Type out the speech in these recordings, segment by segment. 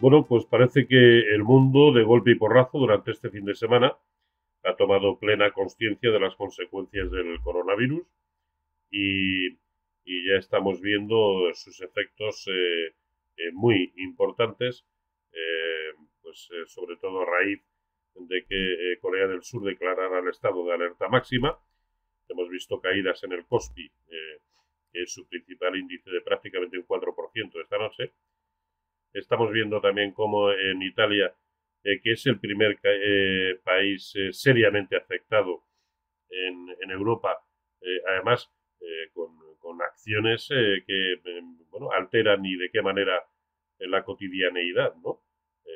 Bueno, pues parece que el mundo, de golpe y porrazo, durante este fin de semana, ha tomado plena conciencia de las consecuencias del coronavirus y, ya estamos viendo sus efectos eh, eh, muy importantes, eh, pues sobre todo a raíz de que Corea del Sur declarara el estado de alerta máxima. Hemos visto caídas en el COSPI, que es su principal índice de prácticamente un 4% esta noche Estamos viendo también cómo en Italia, eh, que es el primer eh, país eh, seriamente afectado en, Europa, además con, acciones que bueno, alteran y de qué manera la cotidianeidad, ¿no?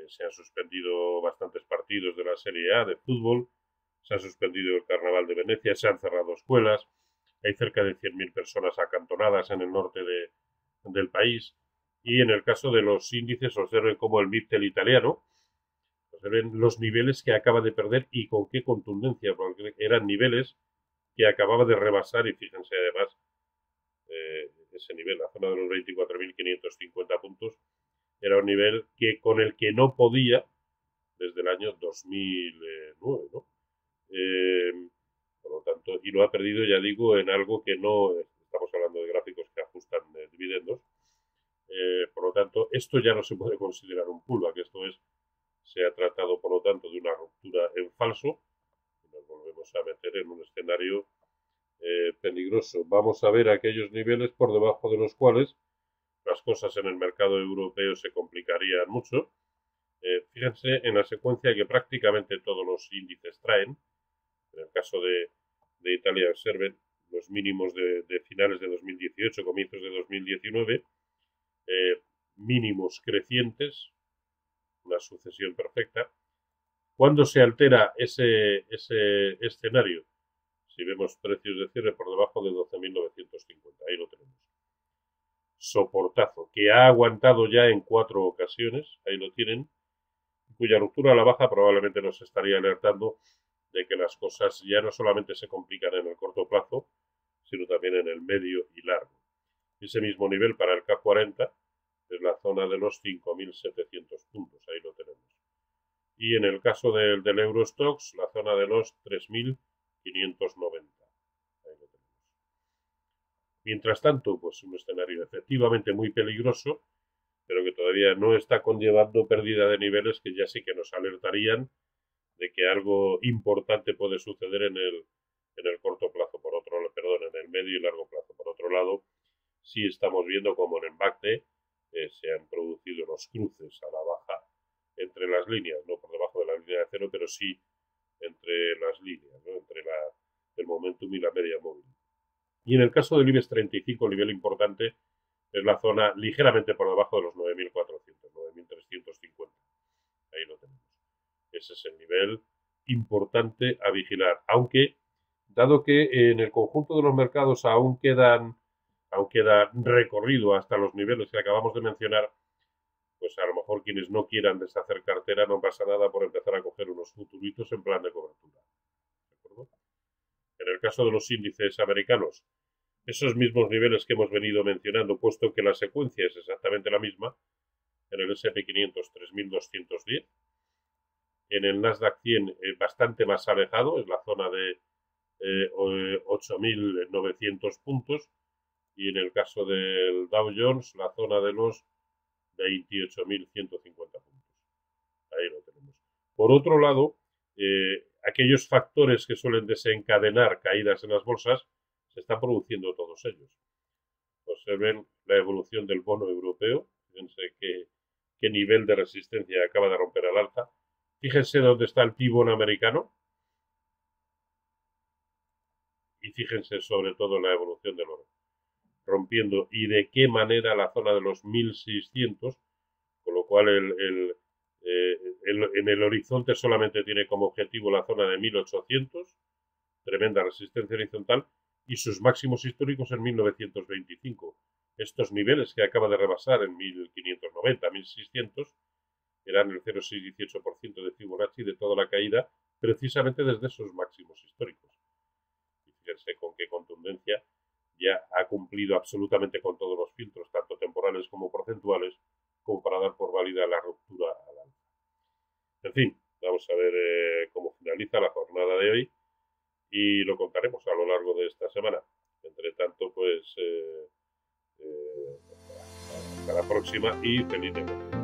se han suspendido bastantes partidos de la Serie A de fútbol, se ha suspendido el Carnaval de Venecia, se han cerrado escuelas, hay cerca de 100.000 personas acantonadas en el norte del país y en el caso de los índices observen como el MIPTEL italiano, observen los niveles que acaba de perder y con qué contundencia, porque eran niveles que acababa de rebasar y fíjense además eh, ese nivel, la zona de los 24.550 puntos, era un nivel que con el que no podía desde el año 2009, ¿no? Eh, por lo tanto, y lo ha perdido, ya digo, en algo que no, estamos hablando de gráficos que ajustan eh, dividendos, por lo tanto, esto ya no se puede considerar un pullback, esto es, se ha tratado, por lo tanto, de una ruptura en falso nos volvemos a meter en un escenario eh, peligroso. Vamos a ver aquellos niveles por debajo de los cuales las cosas en el mercado europeo se complicarían mucho. Eh, fíjense en la secuencia que prácticamente todos los índices traen. En el caso de, Italia, observen los mínimos de, de finales de 2018, comienzos de 2019 eh, mínimos crecientes, una sucesión perfecta. ¿Cuándo se altera ese, ese escenario? Si vemos precios de cierre por debajo de 12.950, ahí lo tenemos. Soportazo, que ha aguantado ya en cuatro ocasiones, ahí lo tienen, cuya ruptura a la baja probablemente nos estaría alertando de que las cosas ya no solamente se complican en el corto plazo, sino también en el medio y largo ese mismo nivel para el K40 es la zona de los 5.700 puntos, ahí lo tenemos. Y en el caso del, del Eurostox, la zona de los 3.590. Ahí lo tenemos. Mientras tanto, pues un escenario efectivamente muy peligroso, pero que todavía no está conllevando pérdida de niveles que ya sí que nos alertarían de que algo importante puede suceder en el, en el corto plazo, por otro perdón, en el medio y largo plazo. Por otro lado, sí estamos viendo como en el eh, se han producido los cruces a la baja entre las líneas, no por debajo de la línea de cero, pero sí entre las líneas, entre la, el momentum y la media móvil. Y en el caso del IBEX 35, el nivel importante es la zona ligeramente por debajo de los 9.400, 9.350. Ahí lo tenemos. Ese es el nivel importante a vigilar. Aunque, dado que en el conjunto de los mercados aún quedan aún queda recorrido hasta los niveles que acabamos de mencionar, pues a lo mejor quienes no quieran deshacer cartera no pasa nada por empezar a coger unos futuritos en plan de cobertura. En el caso de los índices americanos, esos mismos niveles que hemos venido mencionando, puesto que la secuencia es exactamente la misma, en el SP500 3210, en el Nasdaq 100 eh, bastante más alejado, es la zona de 8.900 eh, puntos, y en el caso del Dow Jones la zona de los 28.150 puntos. Ahí lo tenemos. Por otro lado, eh, aquellos factores que suelen desencadenar caídas en las bolsas se están produciendo todos ellos. Observen la evolución del bono europeo. Fíjense qué, nivel de resistencia acaba de romper al alta. Fíjense dónde está el T-Bone americano. Y fíjense sobre todo la evolución del oro rompiendo y de qué manera la zona de los 1600, con lo cual el, eh, en el horizonte solamente tiene como objetivo la zona de 1800, tremenda resistencia horizontal, y sus máximos históricos en 1925. Estos niveles que acaba de rebasar en 1590, 1600, eran el 0,618% de Fibonacci de toda la caída, precisamente desde esos máximos históricos. Y fíjense con qué contundencia ya ha cumplido absolutamente con todos los filtros, tanto temporales como porcentuales, como para dar por válida la ruptura al alza. En fin, vamos a ver eh, cómo finaliza la jornada de hoy y lo contaremos a lo largo de esta semana. Entre tanto, pues eh, hasta la próxima y feliz negocio.